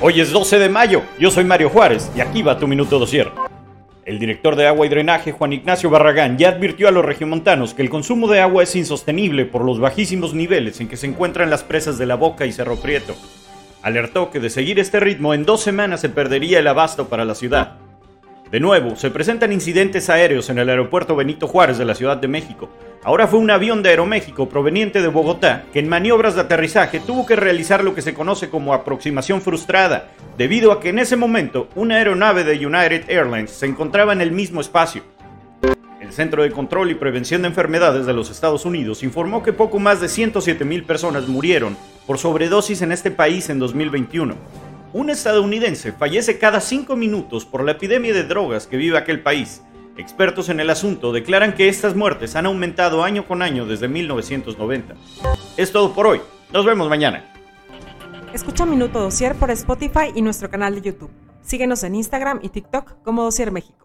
Hoy es 12 de mayo, yo soy Mario Juárez y aquí va tu minuto dosier. El director de agua y drenaje, Juan Ignacio Barragán, ya advirtió a los regiomontanos que el consumo de agua es insostenible por los bajísimos niveles en que se encuentran las presas de la Boca y Cerro Prieto. Alertó que de seguir este ritmo en dos semanas se perdería el abasto para la ciudad. De nuevo, se presentan incidentes aéreos en el aeropuerto Benito Juárez de la Ciudad de México. Ahora fue un avión de Aeroméxico proveniente de Bogotá que en maniobras de aterrizaje tuvo que realizar lo que se conoce como aproximación frustrada, debido a que en ese momento una aeronave de United Airlines se encontraba en el mismo espacio. El Centro de Control y Prevención de Enfermedades de los Estados Unidos informó que poco más de 107 mil personas murieron por sobredosis en este país en 2021 un estadounidense fallece cada cinco minutos por la epidemia de drogas que vive aquel país. Expertos en el asunto declaran que estas muertes han aumentado año con año desde 1990. Es todo por hoy. Nos vemos mañana. Escucha Minuto Dosier por Spotify y nuestro canal de YouTube. Síguenos en Instagram y TikTok como Dosier México.